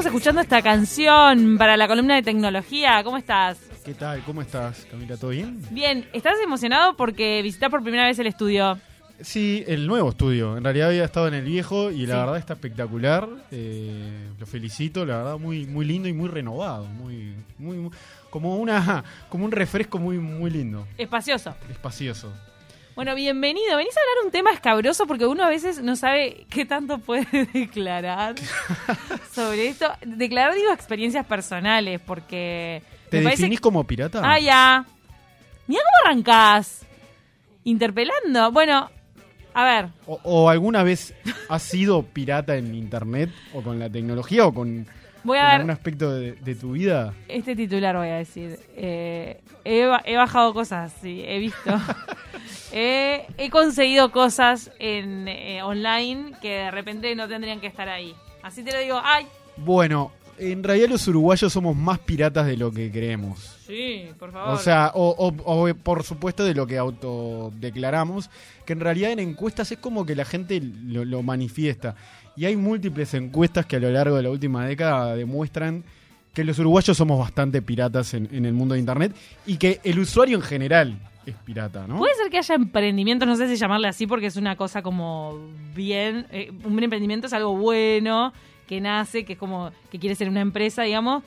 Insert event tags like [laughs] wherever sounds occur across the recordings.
estamos escuchando esta canción para la columna de tecnología. ¿Cómo estás? ¿Qué tal? ¿Cómo estás, Camila? ¿Todo bien? Bien, ¿estás emocionado porque visitas por primera vez el estudio? Sí, el nuevo estudio. En realidad había estado en el viejo y la Sí. verdad está espectacular. Eh, lo felicito, la verdad muy muy lindo y muy renovado, muy muy, muy- como una como un refresco muy muy lindo, Espacioso. espacioso. Bueno, bienvenido. Venís a hablar un tema escabroso porque uno a veces no sabe qué tanto puede [laughs] declarar [laughs] sobre esto. Declarar, digo, experiencias personales porque... ¿Te me parece definís como pirata? Ah, ya. Mira cómo arrancás. Interpelando. Bueno, a ver. O, o alguna vez has sido pirata en internet o con la tecnología o con, Voy a dar aspecto de, de tu vida? este titular, voy a decir. Eh, he, ba- he bajado cosas, sí, he visto. he, [laughs] he conseguido cosas en eh, online que de repente no tendrían que estar ahí. Así te lo digo. ¡Ay! Bueno, en realidad los uruguayos somos más piratas de lo que creemos. Sí, por favor. O sea, o, o- o, por supuesto de lo que autodeclaramos, que en realidad en encuestas es como que la gente lo, lo manifiesta. Y hay múltiples encuestas que a lo largo de la última década demuestran que los uruguayos somos bastante piratas en, en el mundo de Internet y que el usuario en general es pirata, ¿no? Puede ser que haya emprendimientos, no sé si llamarle así porque es una cosa como bien, eh, un emprendimiento es algo bueno, que nace, que es como que quiere ser una empresa, digamos.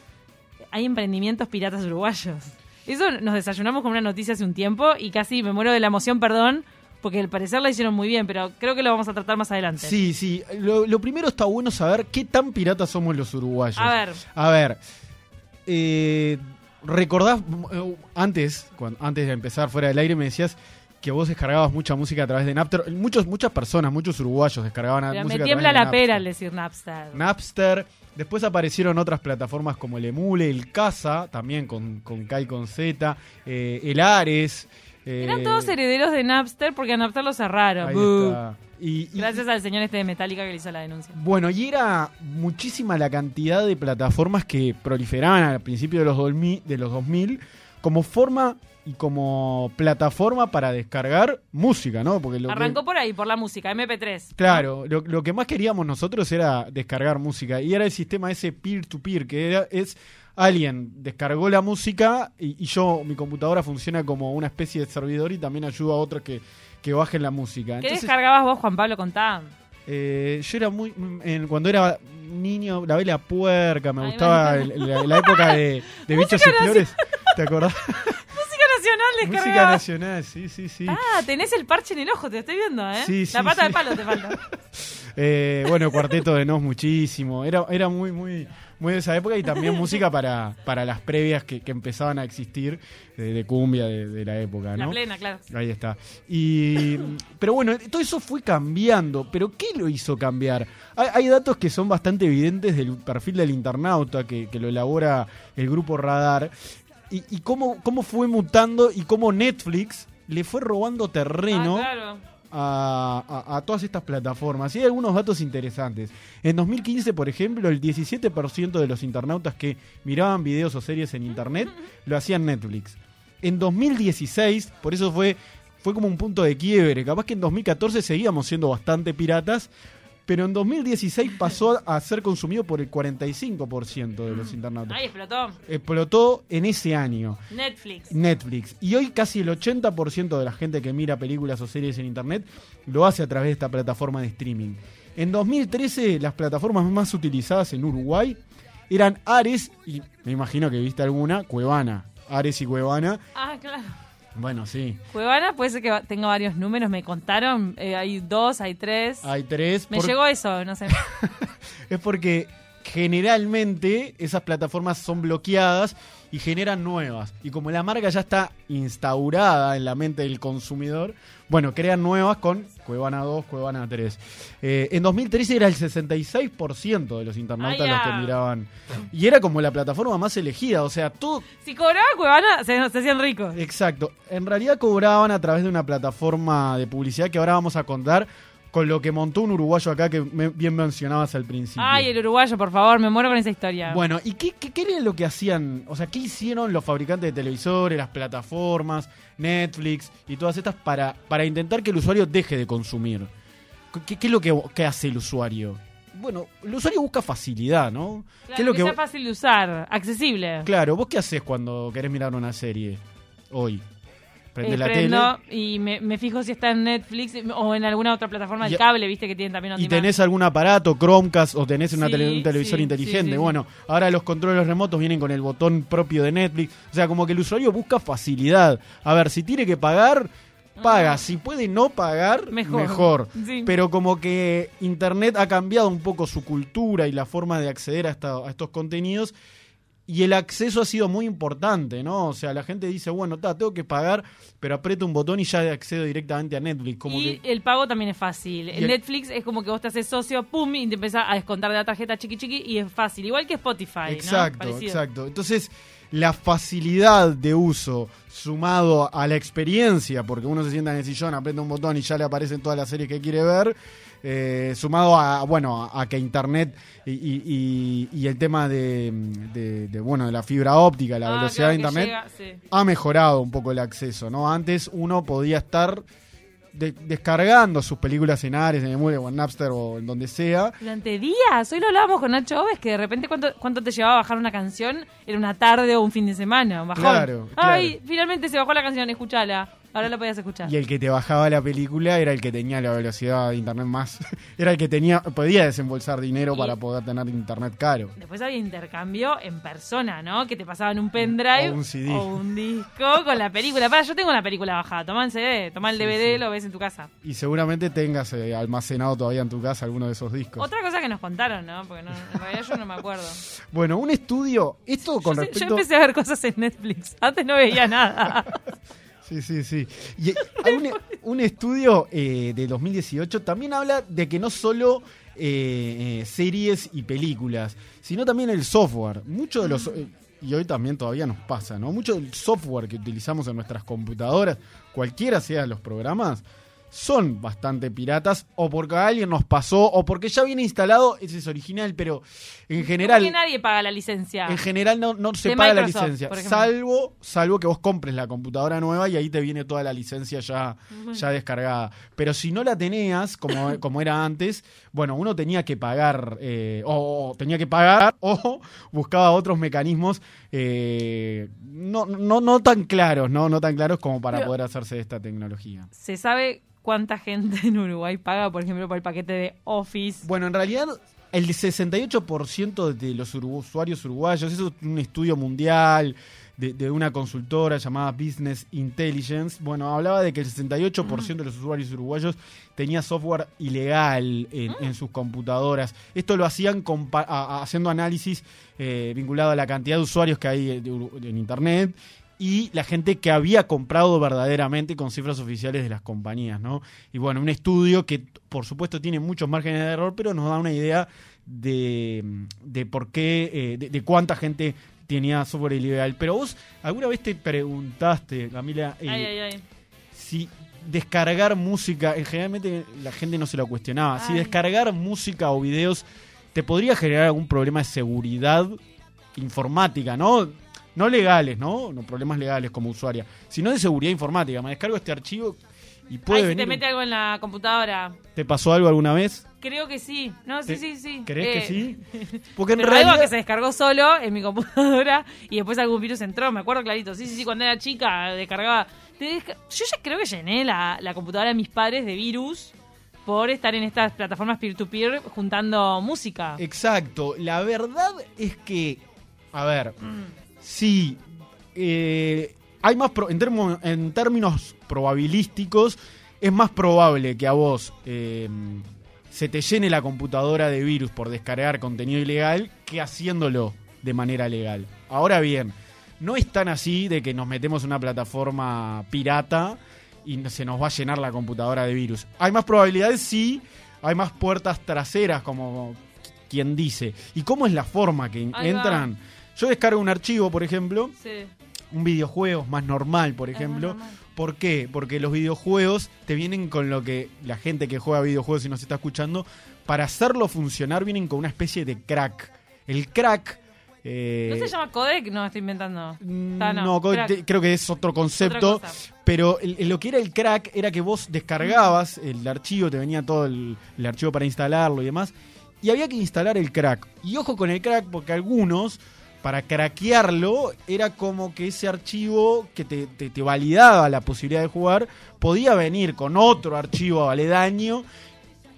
Hay emprendimientos piratas uruguayos. Eso nos desayunamos con una noticia hace un tiempo y casi me muero de la emoción, perdón, porque al parecer la hicieron muy bien, pero creo que lo vamos a tratar más adelante. Sí, sí. Lo, lo primero está bueno saber qué tan piratas somos los uruguayos. A ver, A ver, eh, recordás, eh, antes, antes de empezar fuera del aire, me decías que vos descargabas mucha música a través de Napster. Muchos, muchas personas, muchos uruguayos descargaban pero música me a tiembla través de la pera al decir Napster. Napster. Después aparecieron otras plataformas como el Emule, el Casa, también con, con K y con Z, eh, el Ares. Eh, Eran todos herederos de Napster porque a Napster lo cerraron. ahí Boo. está. Y- y- Gracias al señor este de Metallica que le hizo la denuncia. Bueno, y era muchísima la cantidad de plataformas que proliferaban al principio de los, 2000, de los 2000 como forma y como plataforma para descargar música, ¿no? Porque lo que- Arrancó por ahí, por la música, MP3. Claro, lo, lo que más queríamos nosotros era descargar música y era el sistema ese peer-to-peer, que era- es alguien descargó la música y, y yo, mi computadora funciona como una especie de servidor y también ayuda a otros que, que bajen la música. ¿Qué Entonces, descargabas vos, Juan Pablo? Contá. eh, yo era muy. en- cuando era niño, la vela puerca, me Ay, gustaba me el- la, la época de, [laughs] de bichos y flores. ¿Te acordás? [laughs] Música Nacional Música nacional, sí, sí, sí. Ah, tenés el parche en el ojo, te estoy viendo, ¿eh? Sí, La sí, pata sí. de palo te falta. [laughs] Eh, bueno, Cuarteto de Nos muchísimo. Era, era muy, muy, muy de esa época y también música para, para las previas que, que empezaban a existir de, de cumbia de, de la época, La plena, claro. Ahí está. Y, pero bueno, todo eso fue cambiando. ¿Pero qué lo hizo cambiar? Hay, hay datos que son bastante evidentes del perfil del internauta que, que lo elabora el grupo Radar. Y, y cómo, cómo fue mutando y cómo Netflix le fue robando terreno Ah, claro. A, todas estas plataformas. Y hay algunos datos interesantes. En 2015, por ejemplo, el 17% de los internautas que miraban videos o series en Internet lo hacían Netflix. En 2016, por eso fue, fue como un punto de quiebre. Capaz que en 2014 seguíamos siendo bastante piratas. Pero en 2016 pasó a ser consumido por el 45% de los internautas. Ahí explotó. Explotó en ese año. Netflix. Netflix. Y hoy casi el 80% de la gente que mira películas o series en internet lo hace a través de esta plataforma de streaming. En 2013 las plataformas más utilizadas en Uruguay eran Ares y me imagino que viste alguna, Cuevana. Ares y Cuevana. Ah, claro. Bueno, sí. Cuevana puede ser que tenga varios números, me contaron. eh, hay dos, hay tres. Hay tres. me por- llegó eso, no sé. [laughs] Es porque generalmente esas plataformas son bloqueadas y generan nuevas. Y como la marca ya está instaurada en la mente del consumidor, bueno, crean nuevas con Cuevana 2, Cuevana 3. Eh, en 2013 era el 66% de los internautas Ah, los que miraban. Y era como la plataforma más elegida, o sea, todo... si cobraba Cuevana, se, se hacían ricos. Exacto. En realidad cobraban a través de una plataforma de publicidad que ahora vamos a contar con lo que montó un uruguayo acá que me- bien mencionabas al principio. Ay, el uruguayo, por favor, me muero con esa historia. Bueno, ¿y qué, qué, qué era lo que hacían? O sea, ¿qué hicieron los fabricantes de televisores, las plataformas, Netflix y todas estas para, para intentar que el usuario deje de consumir? ¿Qué, qué es lo que, que hace el usuario? bueno, el usuario busca facilidad, ¿no? Claro, ¿Qué es lo que, que sea fácil de usar, accesible. Claro, ¿vos qué haces cuando querés mirar una serie hoy? Prende Eh, la prendo tele y me, me fijo si está en Netflix o en alguna otra plataforma del cable, viste que tienen también on y demand. tenés algún aparato, Chromecast o tenés una Sí, tele- un televisor sí, inteligente. sí. bueno, ahora los controles remotos vienen con el botón propio de Netflix. O sea, como que el usuario busca facilidad. A ver, si tiene que pagar, paga. Si puede no pagar, Mejor. mejor. Sí. Pero como que Internet ha cambiado un poco su cultura y la forma de acceder a, esta- a estos contenidos. Y el acceso ha sido muy importante, ¿no? O sea, la gente dice, bueno, ta, tengo que pagar, pero aprieto un botón y ya accedo directamente a Netflix. Como y que el pago también es fácil. Y En el- Netflix es como que vos te haces socio, pum, y te empezás a descontar de la tarjeta chiqui chiqui y es fácil. Igual que Spotify. Exacto, exacto. Entonces, la facilidad de uso sumado a la experiencia, porque uno se sienta en el sillón, aprieta un botón y ya le aparecen todas las series que quiere ver, eh, sumado a, bueno, a, a que Internet y, y- y- y el tema de, de- de, bueno, de la fibra óptica, la Ah, velocidad claro, de Internet, llega, sí. ha mejorado un poco el acceso, ¿no? Antes uno podía estar de- descargando sus películas en Ares, en Emule o en Napster o en donde sea, Durante días. Hoy lo hablábamos con Nacho Oves que de repente cuánto, cuánto te llevaba a bajar una canción era una tarde o un fin de semana. Un bajón. Claro, Ay, finalmente se bajó la canción, escuchala. Ahora la podías escuchar. Y el que te bajaba la película era el que tenía la velocidad de internet más. [laughs] era el que tenía podía desembolsar dinero Y- para poder tener internet caro. Después había intercambio en persona, ¿no? Que te pasaban un pendrive O un CD. o un disco con la película. Para, yo tengo la película bajada. Toma el CD, toma el Sí, DVD, sí. lo ves en tu casa. Y seguramente tengas eh, almacenado todavía en tu casa alguno de esos discos. Otra cosa que nos contaron, ¿no? Porque no, en realidad yo no me acuerdo. [laughs] Bueno, un estudio, esto con yo, yo empecé a ver cosas en Netflix. Antes no veía nada. [laughs] Sí, sí, sí. Y eh, [laughs] hay un, un estudio eh, de 2018 también habla de que no solo eh, eh, series y películas, sino también el software. Mucho de los... eh, y hoy también todavía nos pasa, ¿no? Mucho del software que utilizamos en nuestras computadoras, cualquiera sea los programas, son bastante piratas, o porque a alguien nos pasó, o porque ya viene instalado, ese es original, pero en general... Porque nadie paga la licencia. En general no, no se De paga la licencia, salvo, salvo que vos compres la computadora nueva y ahí te viene toda la licencia ya, ya descargada. Pero si no la tenías, como, [coughs] como era antes, bueno, uno tenía que pagar, eh, o, o tenía que pagar, [laughs] o buscaba otros mecanismos eh, no, no, no tan claros, ¿no? No tan claros como para Pero- poder hacerse de esta tecnología. ¿Se sabe cuánta gente en Uruguay paga, por ejemplo, por el paquete de Office? Bueno, en realidad el 68% de los usuarios uruguayos, eso es un estudio mundial de, de una consultora llamada Business Intelligence, bueno, hablaba de que el 68% de los usuarios uruguayos tenía software ilegal en, en sus computadoras. Esto lo hacían haciendo análisis eh, vinculado a la cantidad de usuarios que hay en Internet y la gente que había comprado verdaderamente con cifras oficiales de las compañías, ¿no? Y bueno, un estudio que por supuesto tiene muchos márgenes de error, pero nos da una idea de, de por qué, eh, de, de cuánta gente tenía software ilegal. Pero vos, ¿alguna vez te preguntaste, Camila, eh, Ay, ay, ay. si descargar música, en generalmente la gente no se lo cuestionaba, si descargar música o videos te podría generar algún problema de seguridad informática, ¿no? No legales, ¿no? No problemas legales como usuaria, sino de seguridad informática. Me descargo este archivo y puede Ay, si venir. te mete algo en la computadora. ¿Te pasó algo alguna vez? Creo que sí. No, sí, ¿Te- sí, sí. ¿Crees Eh, que sí? [laughs] Porque en Pero realidad algo que se descargó solo en mi computadora y después algún virus entró, me acuerdo clarito. Sí, sí, sí, cuando era chica descargaba. desca- Yo ya creo que llené la, la computadora de mis padres de virus por estar en estas plataformas peer-to-peer juntando música. Exacto. La verdad es que, a ver, sí, eh, hay más pro- en, termo- en términos probabilísticos, es más probable que a vos eh, se te llene la computadora de virus por descargar contenido ilegal que haciéndolo de manera legal. Ahora bien, no es tan así de que nos metemos en una plataforma pirata y se nos va a llenar la computadora de virus. Hay más probabilidades, sí, hay más puertas traseras, como quien dice. ¿Y cómo es la forma que entran? Yo descargo un archivo, por ejemplo, Sí. un videojuego más normal, por ejemplo. ¿Por qué? Porque los videojuegos te vienen con lo que la gente que juega videojuegos y nos está escuchando, para hacerlo funcionar vienen con una especie de crack. El crack... eh, ¿No se llama codec? No, estoy inventando. Mm, Ah, no, no, co- crack. te- creo que es otro concepto. Pero el- el- lo que era el crack era que vos descargabas el archivo, te venía todo el, el archivo para instalarlo y demás. y había que instalar el crack. Y ojo con el crack porque algunos, para craquearlo, era como que ese archivo que te, te- te validaba la posibilidad de jugar, podía venir con otro archivo aledaño,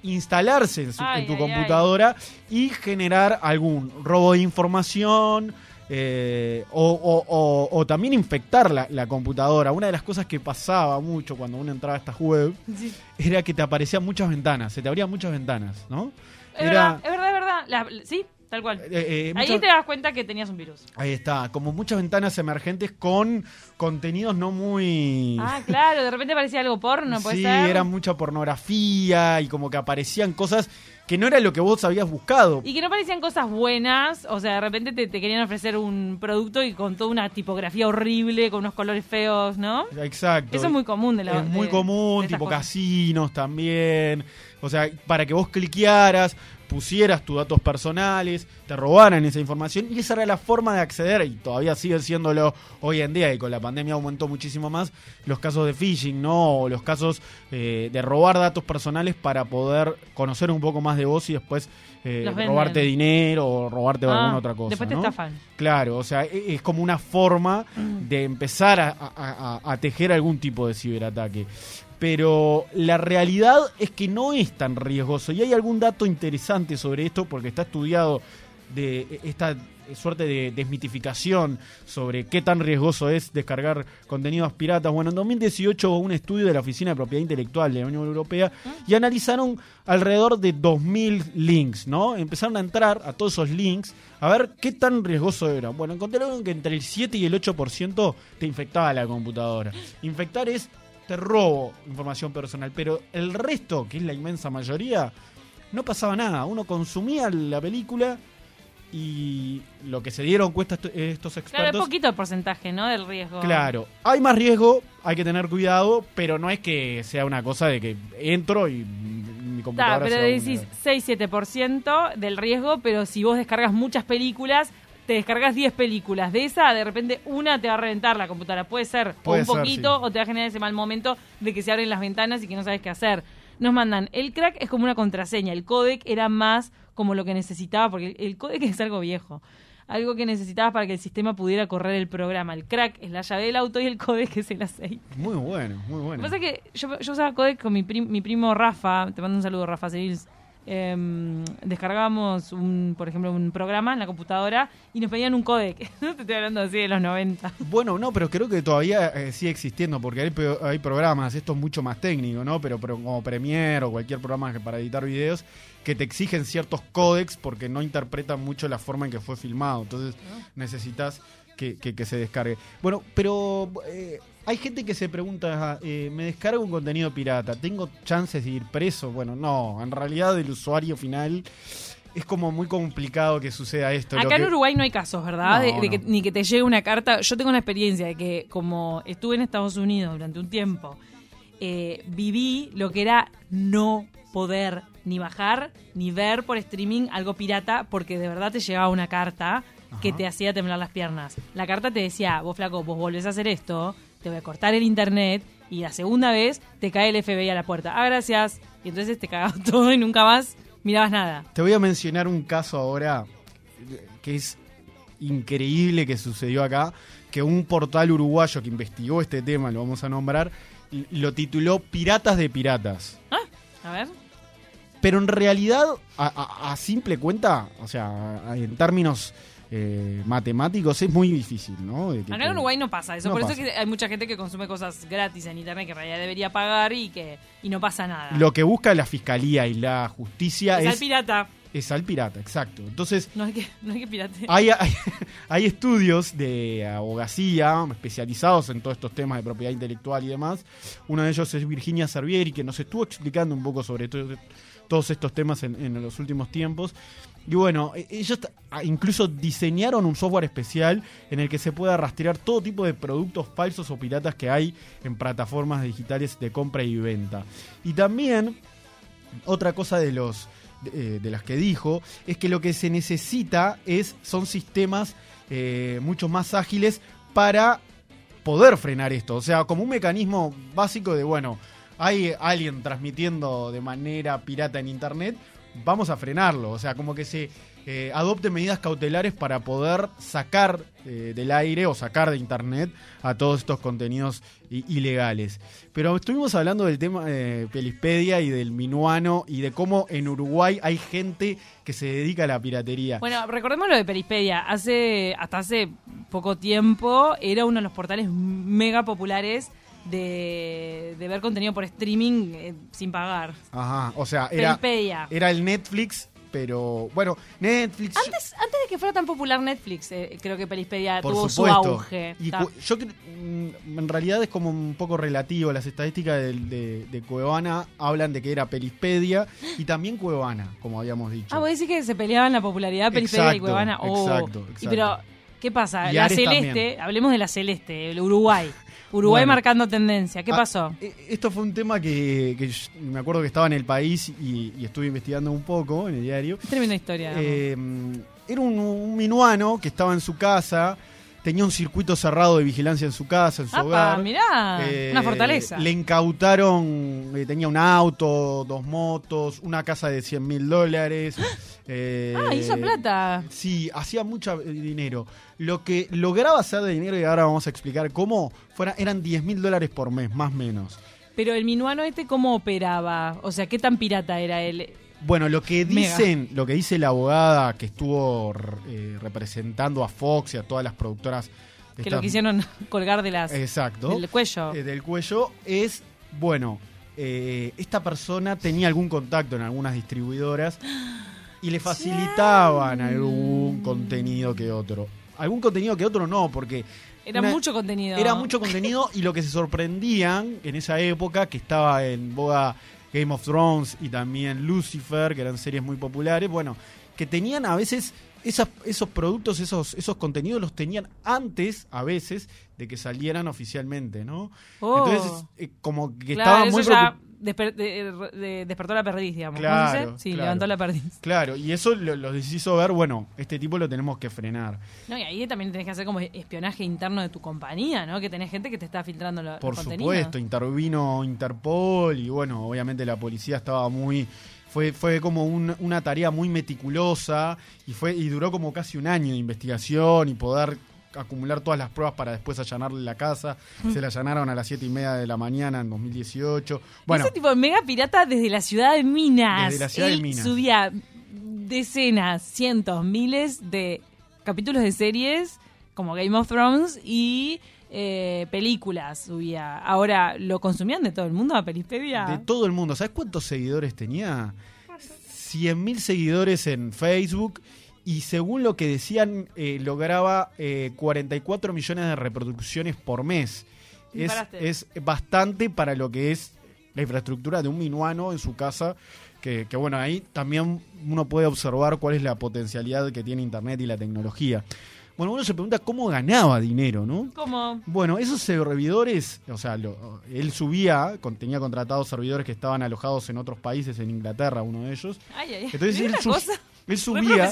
instalarse en, su- Ay, en tu ay, computadora y generar algún robo de información. eh, o, o- o- o también infectar la, la computadora. Una de las cosas que pasaba mucho cuando uno entraba a estas web Sí. era que te aparecían muchas ventanas, se te abrían muchas ventanas, ¿no? Es Era- verdad, es verdad, es verdad. La- sí, tal cual. Eh, eh, Ahí muchas- te das cuenta que tenías un virus. Ahí está, como muchas ventanas emergentes con contenidos no muy... Ah, [laughs] claro, de repente parecía algo porno, puede sí, ser. era mucha pornografía y como que aparecían cosas que no era lo que vos habías buscado. Y que no parecían cosas buenas, o sea, de repente te, te querían ofrecer un producto y con toda una tipografía horrible, con unos colores feos, ¿no? Exacto. Eso es muy común de la Es muy común, tipo cosas. casinos también. O sea, para que vos cliquearas, pusieras tus datos personales, te robaran esa información y esa era la forma de acceder, y todavía sigue siéndolo hoy en día, y con la pandemia aumentó muchísimo más, los casos de phishing, ¿no? O los casos eh, de robar datos personales para poder conocer un poco más de vos y después eh, robarte dinero o robarte Ah, alguna otra cosa. Después te ¿no? estafan. Claro, o sea, e- es como una forma de empezar a, a- a- a tejer algún tipo de ciberataque. Pero la realidad es que no es tan riesgoso. Y hay algún dato interesante sobre esto, porque está estudiado de esta suerte de desmitificación sobre qué tan riesgoso es descargar contenidos piratas. Bueno, en 2018 hubo un estudio de la Oficina de Propiedad Intelectual de la Unión Europea y analizaron alrededor de 2.000 links, ¿no? Empezaron a entrar a todos esos links a ver qué tan riesgoso era. Bueno, encontraron que entre el 7 y el 8% te infectaba la computadora. Infectar es te robo información personal, pero el resto, que es la inmensa mayoría, no pasaba nada. Uno consumía la película y lo que se dieron cuenta esto- estos Claro, es expertos. poquito el porcentaje, ¿no? Del riesgo. Claro, hay más riesgo, hay que tener cuidado, pero no es que sea una cosa de que entro y mi computadora pero va a decís vulnerar. 6-7% del riesgo, pero si vos descargas muchas películas, te descargas 10 películas. De esa, de repente, una te va a reventar la computadora. Puede ser Puede o un ser, poquito, sí. o te va a generar ese mal momento de que se abren las ventanas y que no sabes qué hacer. Nos mandan, el crack es como una contraseña, el codec era más como lo que necesitaba, porque el, codec es algo viejo. Algo que necesitabas para que el sistema pudiera correr el programa. El crack es la llave del auto y el codec es el aceite. Muy bueno, muy Lo bueno. que pasa es que yo, yo usaba codec con mi, prim- mi primo Rafa, te mando un saludo Rafa Civils. Em, descargábamos un, por ejemplo, un programa en la computadora y nos pedían un codec. [laughs] No te estoy hablando así de los 90. Bueno, no, pero creo que todavía eh, sigue existiendo, porque hay, hay programas, esto es mucho más técnico, ¿no? Pero, pero como Premiere o cualquier programa que para editar videos, que te exigen ciertos códex porque no interpretan mucho la forma en que fue filmado. Entonces necesitas que, que- que se descargue. Bueno, pero eh, hay gente que se pregunta, eh, ¿me descargo un contenido pirata? ¿Tengo chances de ir preso? Bueno, no, en realidad el usuario final... Es como muy complicado que suceda esto. Acá en Uruguay no hay casos, ¿verdad? No, de, de que, ni que te llegue una carta. Yo tengo una experiencia de que como estuve en Estados Unidos durante un tiempo, eh, viví lo que era no poder ni bajar ni ver por streaming algo pirata porque de verdad te llegaba una carta que te hacía temblar las piernas. La carta te decía, vos flaco, vos volvés a hacer esto, te voy a cortar el internet y la segunda vez te cae el FBI a la puerta. Ah, gracias. Y entonces te cagabas [laughs] todo y nunca más mirabas nada. Te voy a mencionar un caso ahora que es increíble que sucedió acá, que un portal uruguayo que investigó este tema, lo vamos a nombrar, lo tituló Piratas de Piratas. A ver. Pero en realidad, a, a- a simple cuenta, o sea, en términos eh, matemáticos, es muy difícil, ¿no? De que Acá en Uruguay no pasa eso, No por pasa. eso es que hay mucha gente que consume cosas gratis en internet que en realidad debería pagar y que y no pasa nada. Lo que busca la fiscalía y la justicia es al es, pirata. es al pirata, exacto. Entonces, No hay que, no hay que pirate. Hay, hay, [laughs] hay estudios de abogacía especializados en todos estos temas de propiedad intelectual y demás. Uno de ellos es Virginia Servieri, que nos estuvo explicando un poco sobre to- todos estos temas en, en los últimos tiempos. Y bueno, e- ellos t- a- incluso diseñaron un software especial en el que se pueda rastrear todo tipo de productos falsos o piratas que hay en plataformas digitales de compra y venta. Y también otra cosa de los de, eh, las que dijo es que lo que se necesita es son sistemas eh, mucho más ágiles para poder frenar esto o sea como un mecanismo básico de bueno hay alguien transmitiendo de manera pirata en internet vamos a frenarlo. O sea, como que se eh, adopte medidas cautelares para poder sacar eh, del aire o sacar de internet a todos estos contenidos ilegales. Pero estuvimos hablando del tema de Pelispedia y del minuano y de cómo en Uruguay hay gente que se dedica a la piratería. Bueno, recordemos lo de Perispedia. Hace, hasta hace poco tiempo era uno de los portales mega populares de, de ver contenido por streaming eh, sin pagar. Ajá, o sea, era, Perispedia. era el Netflix, pero bueno, Netflix... Antes, antes de que fuera tan popular Netflix, eh, creo que Perispedia tuvo supuesto. su auge. Y yo mm, en realidad es como un poco relativo. Las estadísticas de, de Cuevana hablan de que era Pelispedia y también Cuevana, como habíamos dicho. Ah, vos decís que se peleaban la popularidad Perispedia y Cuevana. Oh. exacto, Y exacto. pero, ¿qué pasa? Y la Ares Celeste, también. hablemos de la Celeste, el Uruguay. Uruguay Bueno. marcando tendencia. ¿Qué Ah, pasó? eh, Esto fue un tema que, que yo- me acuerdo que estaba en el país y, y estuve investigando un poco en el diario. Tremenda historia. Eh, era un, un minuano que estaba en su casa, tenía un circuito cerrado de vigilancia en su casa, en su Apa, hogar. mirá, Eh, una fortaleza. Le incautaron, eh, tenía un auto, dos motos, una casa de 100 mil dólares. [gasps] eh, ah, hizo plata. Sí, hacía mucho eh, dinero. Lo que lograba hacer de dinero, y ahora vamos a explicar cómo, fuera, eran 10 mil dólares por mes, más o menos. Pero el minuano este, ¿cómo operaba? O sea, ¿qué tan pirata era él? Bueno, lo que Mega. dicen, lo que dice la abogada que estuvo eh, representando a Fox y a todas las productoras. Que estas- lo quisieron [laughs] colgar de las, Exacto. del cuello. eh, del cuello es, bueno, eh, esta persona tenía algún contacto en algunas distribuidoras y le facilitaban algún contenido que otro. Algún contenido que otro no, porque Era una- mucho contenido. era mucho contenido y lo que se sorprendían en esa época, que estaba en boga Game of Thrones y también Lucifer, que eran series muy populares, bueno, que tenían a veces esas- esos productos, esos, esos contenidos los tenían antes, a veces, de que salieran oficialmente, ¿no? Oh. Entonces, eh, como que Claro, muy ya desper- de- de- despertó la perdiz, digamos. ¿Cómo Claro, se dice? Sí, claro. levantó la perdiz. Claro, y eso lo- los hizo ver, bueno, este tipo lo tenemos que frenar. No, y ahí también tenés que hacer como espionaje interno de tu compañía, ¿no? Que tenés gente que te está filtrando lo, Por los contenidos. supuesto, intervino Interpol y bueno, obviamente la policía estaba muy fue fue como un- una tarea muy meticulosa y fue y duró como casi un año de investigación y poder acumular todas las pruebas para después allanarle la casa. Se la allanaron a las siete y media de la mañana en 2018. Bueno, Ese tipo de mega pirata desde la ciudad de Minas. Desde la ciudad de Minas. subía decenas, cientos, miles de capítulos de series como Game of Thrones y eh, películas subía. Ahora, ¿lo consumían de todo el mundo a Pelispedia? de todo el mundo. ¿Sabes cuántos seguidores tenía? 100.000 seguidores en Facebook y según lo que decían, eh, lograba eh, 44 millones de reproducciones por mes. Me Es, es bastante para lo que es la infraestructura de un minuano en su casa. Que, que bueno, ahí también uno puede observar cuál es la potencialidad que tiene Internet y la tecnología. Bueno, uno se pregunta cómo ganaba dinero, ¿no? ¿Cómo? Bueno, esos servidores, o sea, lo- él subía, con- tenía contratados servidores que estaban alojados en otros países, en Inglaterra, uno de ellos. Ay, ay. Entonces él, una cosa. él subía.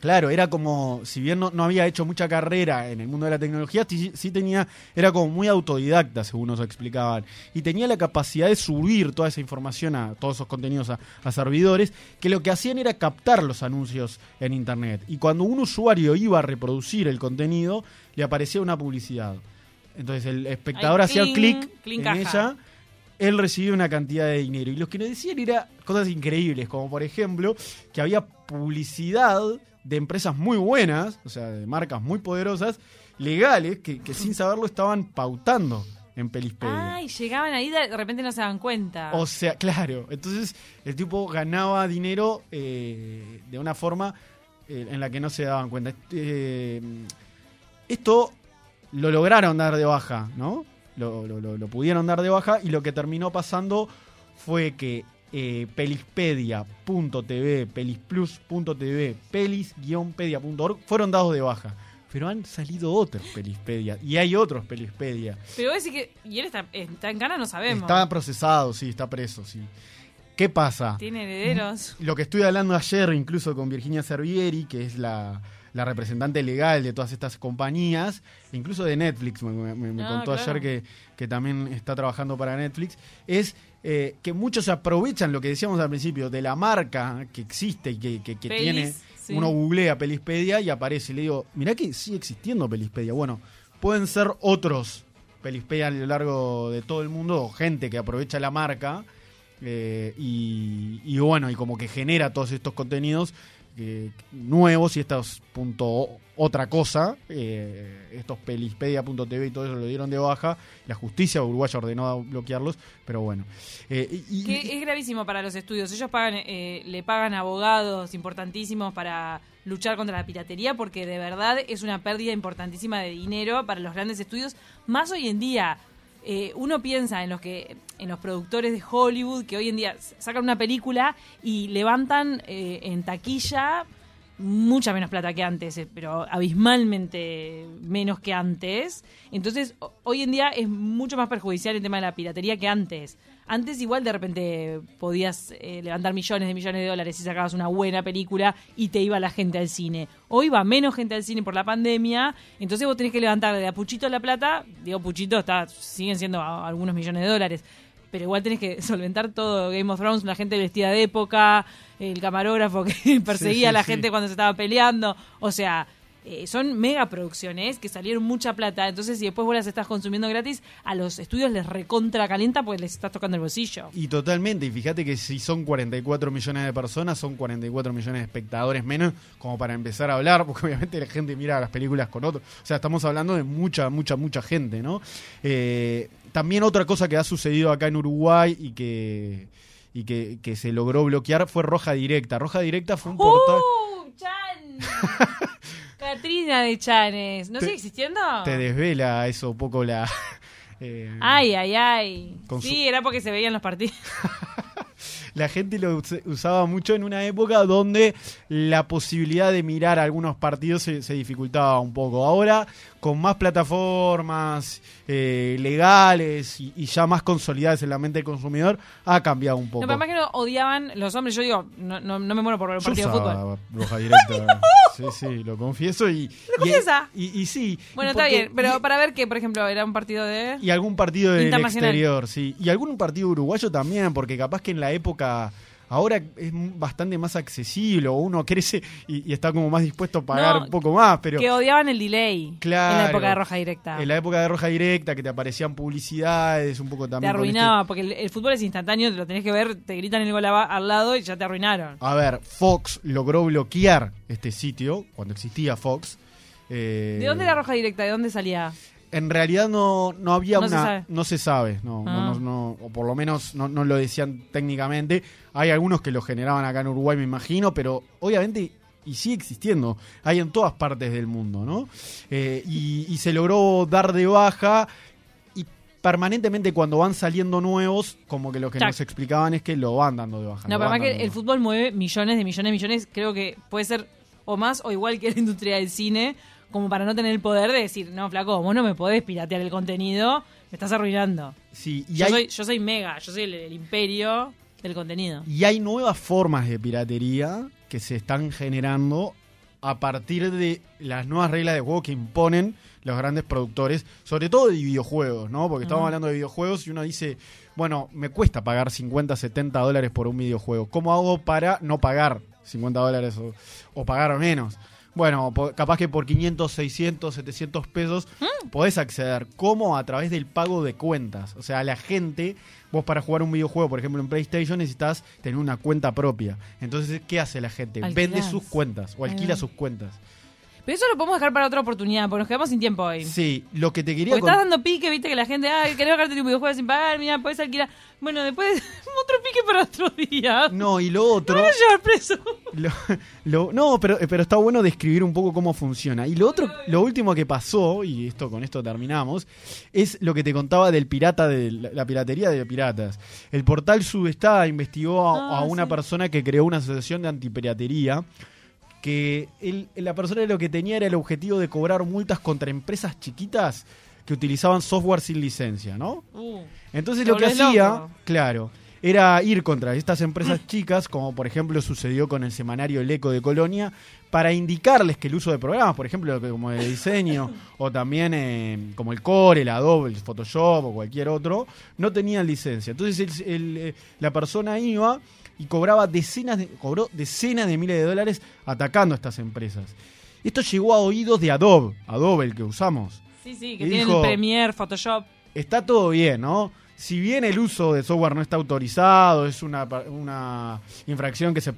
Claro, era como, si bien no, no había hecho mucha carrera en el mundo de la tecnología, sí, sí tenía, era como muy autodidacta, según nos explicaban. Y tenía la capacidad de subir toda esa información a todos esos contenidos a, a servidores, que lo que hacían era captar los anuncios en Internet. Y cuando un usuario iba a reproducir el contenido, le aparecía una publicidad. Entonces el espectador hacía clic en caja. ella él recibía una cantidad de dinero. Y lo que nos decían era cosas increíbles, como por ejemplo que había publicidad de empresas muy buenas, o sea, de marcas muy poderosas, legales, que, que sin saberlo estaban pautando en Pelispedia. Ay, llegaban ahí, de repente no se dan cuenta. O sea, claro, entonces el tipo ganaba dinero eh, de una forma eh, en la que no se daban cuenta. Eh, esto lo lograron dar de baja, ¿no? Lo, lo- lo- lo pudieron dar de baja y lo que terminó pasando fue que eh, pelispedia.tv, pelisplus.tv, pelis-pedia.org fueron dados de baja. Pero han salido otros Pelispedia y hay otros Pelispedia. Pero vos decís que. Y él está, está en cana, no sabemos. Está procesado, sí, está preso, sí. ¿Qué pasa? Tiene herederos. Lo que estuve hablando ayer, incluso con Virginia Servieri, que es la, la representante legal de todas estas compañías, incluso de Netflix, me, me- me Ah, contó claro. ayer que, que también está trabajando para Netflix, es eh, que muchos se aprovechan lo que decíamos al principio, de la marca que existe y que, que- que Pelis, tiene. sí. Uno googlea Pelispedia y aparece y le digo, mirá que sigue existiendo Pelispedia. Bueno, pueden ser otros Pelispedia a lo largo de todo el mundo, o gente que aprovecha la marca eh, y, y bueno, y como que genera todos estos contenidos eh, nuevos y estos punto otra cosa, eh, estos pelispedia.tv y todo eso lo dieron de baja, la justicia uruguaya ordenó bloquearlos, pero bueno. Eh, y- y- Que es gravísimo para los estudios. Ellos pagan, eh, le pagan abogados importantísimos para luchar contra la piratería porque de verdad es una pérdida importantísima de dinero para los grandes estudios, más hoy en día. Eh, uno piensa en los que en los productores de Hollywood que hoy en día sacan una película y levantan eh, en taquilla mucha menos plata que antes, eh, pero abismalmente menos que antes. Entonces, ho- hoy en día es mucho más perjudicial el tema de la piratería que antes. Antes igual de repente podías eh, levantar millones de millones de dólares si sacabas una buena película y te iba la gente al cine. Hoy va menos gente al cine por la pandemia, entonces vos tenés que levantar de a puchito la plata. Digo puchito, está, siguen siendo algunos millones de dólares. Pero igual tenés que [laughs] solventar todo. Game of Thrones, la gente vestida de época, el camarógrafo que [laughs] perseguía sí, a la gente cuando se estaba peleando. O sea, eh, son mega producciones que salieron mucha plata. Entonces, si después vos las estás consumiendo gratis, a los estudios les recontra calienta porque les estás tocando el bolsillo. Y totalmente, y fíjate que si son 44 millones de personas, son 44 millones de espectadores menos, como para empezar a hablar, porque [laughs] obviamente la gente mira las películas con otro. O sea, estamos hablando de mucha, mucha, mucha gente, ¿no? Eh, también otra cosa que ha sucedido acá en Uruguay y que, y que, que se logró bloquear fue Roja Directa. Roja Directa fue un portal... ¡Uh! ¡Chan! [laughs] Catrina de Chanes. ¿No Te- sigue existiendo? Te desvela eso un poco la... [laughs] eh, Ay, ay, ay. Sí, su- era porque se veían los partidos. [laughs] la gente lo us- usaba mucho en una época donde la posibilidad de mirar algunos partidos se, se dificultaba un poco. Ahora, con más plataformas eh, legales y, y ya más consolidadas en la mente del consumidor, ha cambiado un poco. No, pero más que no odiaban los hombres. Yo digo, no, no, no me muero por ver un partido de fútbol. roja directa. [laughs] Sí, sí, lo confieso. Y, ¿Lo confiesa? Y, y- y sí. Bueno, y está porque- bien. Pero para ver que, por ejemplo, era un partido de... Y algún partido del exterior, sí. Y algún partido uruguayo también, porque capaz que en la época. Ahora es bastante más accesible, o uno [laughs] crece y, y está como más dispuesto a pagar No, un poco más, pero Que odiaban el delay. Claro. En la época de Roja Directa. en la época de Roja Directa, que te aparecían publicidades, un poco te también. con este- arruinaba, porque el, el fútbol es instantáneo, te lo tenés que ver, te gritan el gol al lado y ya te arruinaron. A ver, Fox logró bloquear este sitio, cuando existía Fox. Eh, ¿De dónde era Roja Directa? ¿De dónde salía? En realidad no, no había No se una. sabe. No se sabe, no, no, Ah. no- no- o por lo menos no, no lo decían técnicamente. Hay algunos que lo generaban acá en Uruguay, me imagino, pero obviamente. Y sigue existiendo, hay en todas partes del mundo, ¿no? Eh, y, y se logró dar de baja y permanentemente cuando van saliendo nuevos, como que lo que nos explicaban es que lo van dando de baja. No, pero además que el fútbol mueve millones de millones de millones. Creo que puede ser o más o igual que la industria del cine, como para no tener el poder de decir, no, flaco, vos no me podés piratear el contenido, me estás arruinando. Sí, y Yo, hay, soy, yo soy mega, yo soy el, el imperio del contenido. Y hay nuevas formas de piratería que se están generando a partir de las nuevas reglas de juego que imponen los grandes productores, sobre todo de videojuegos, ¿no? Porque estamos hablando de videojuegos y uno dice, bueno, me cuesta pagar 50, 70 dólares por un videojuego. ¿Cómo hago para no pagar 50 dólares o, o pagar menos? Bueno, po- capaz que por 500, 600, 700 pesos podés acceder. ¿Cómo? A través del pago de cuentas. O sea, la gente, vos para jugar un videojuego, por ejemplo en PlayStation, necesitas tener una cuenta propia. Entonces, ¿qué hace la gente? Alquilás. Vende sus cuentas o alquila sus cuentas. Pero eso lo podemos dejar para otra oportunidad, porque nos quedamos sin tiempo hoy. Sí, lo que te quería Porque estás dando pique, viste que la gente, ay, querés bajarte un videojuego sin pagar, mira, puedes alquilar. Bueno, después [laughs] otro pique para otro día. No, y lo otro. A llevar preso. [laughs] Lo- lo- no, pero, pero está bueno describir un poco cómo funciona. Y lo otro, lo último que pasó, y esto con esto terminamos, es lo que te contaba del pirata, de la, la piratería de piratas. El portal Subestá investigó a, Ah, a una sí. persona que creó una asociación de antipiratería. Que él- la persona lo que tenía era el objetivo de cobrar multas contra empresas chiquitas que utilizaban software sin licencia, ¿no? Uh, Entonces lo que hacía, loco. claro, era ir contra estas empresas [laughs] chicas, como por ejemplo sucedió con el semanario El Eco de Colonia, para indicarles que el uso de programas, por ejemplo, como de diseño, [laughs] o también eh, como el Core, el Adobe, el Photoshop o cualquier otro, no tenían licencia. Entonces el- el, eh, la persona iba y cobraba decenas de, cobró decenas de miles de dólares atacando a estas empresas. Esto llegó a oídos de Adobe, Adobe el que usamos. Sí, sí, que Y tienen dijo- Premiere, Photoshop. Está todo bien, ¿no? Si bien el uso de software no está autorizado, es una, una infracción que se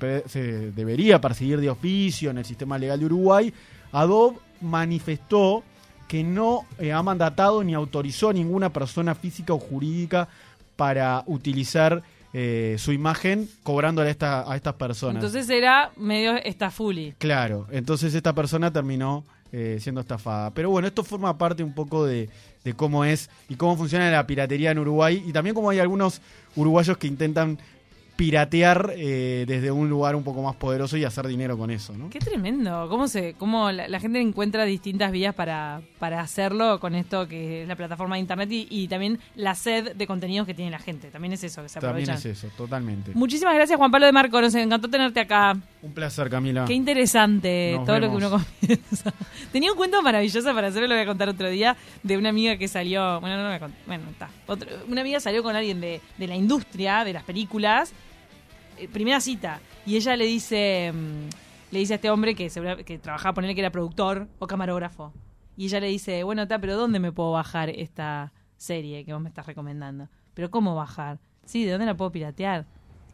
debería perseguir de oficio en el sistema legal de Uruguay, Adobe manifestó que no eh, ha mandatado ni autorizó a ninguna persona física o jurídica para utilizar eh, su imagen cobrándole a, esta- a estas personas. Entonces era medio estafuli. Claro, entonces esta persona terminó eh, siendo estafada. Pero bueno, esto forma parte un poco de, de cómo es y cómo funciona la piratería en Uruguay y también como hay algunos uruguayos que intentan piratear eh, desde un lugar un poco más poderoso y hacer dinero con eso, ¿no? Qué tremendo. ¿Cómo se, cómo la, la gente encuentra distintas vías para, para hacerlo con esto que es la plataforma de internet y, y también la sed de contenidos que tiene la gente? También es eso que se También aprovechan. es eso, totalmente. Muchísimas gracias Juan Pablo de Marco, nos encantó tenerte acá. Un placer, Camila. Qué interesante Nos todo lo que uno comienza. [laughs] Tenía un cuento maravilloso para hacerlo, lo voy a contar otro día, de una amiga que salió, bueno, no lo voy a contar, bueno, está. Otro- una amiga salió con alguien de, de la industria, de las películas, primera cita, y ella le dice, mm, le dice a este hombre que, que trabajaba, ponerle que era productor o camarógrafo, y ella le dice, bueno, está, pero ¿dónde me puedo bajar esta serie que vos me estás recomendando? ¿Pero cómo bajar? Sí, ¿de dónde la puedo piratear?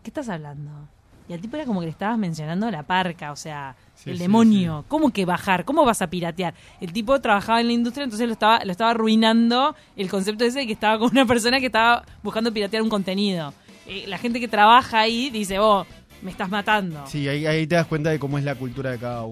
¿Qué estás hablando? Y al tipo era como que le estabas mencionando la parca, o sea, Sí, el sí, demonio. ¿Cómo que bajar? ¿Cómo vas a piratear? El tipo trabajaba en la industria, entonces lo estaba, lo estaba arruinando el concepto ese de que estaba con una persona que estaba buscando piratear un contenido. La gente que trabaja ahí dice, oh, me estás matando. Sí, ahí, ahí te das cuenta de cómo es la cultura de cada uno.